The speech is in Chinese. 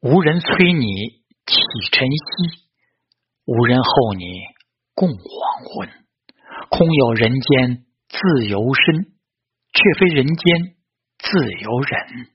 无人催你起晨曦，无人候你共黄昏。空有人间自由身，却非人间自由人。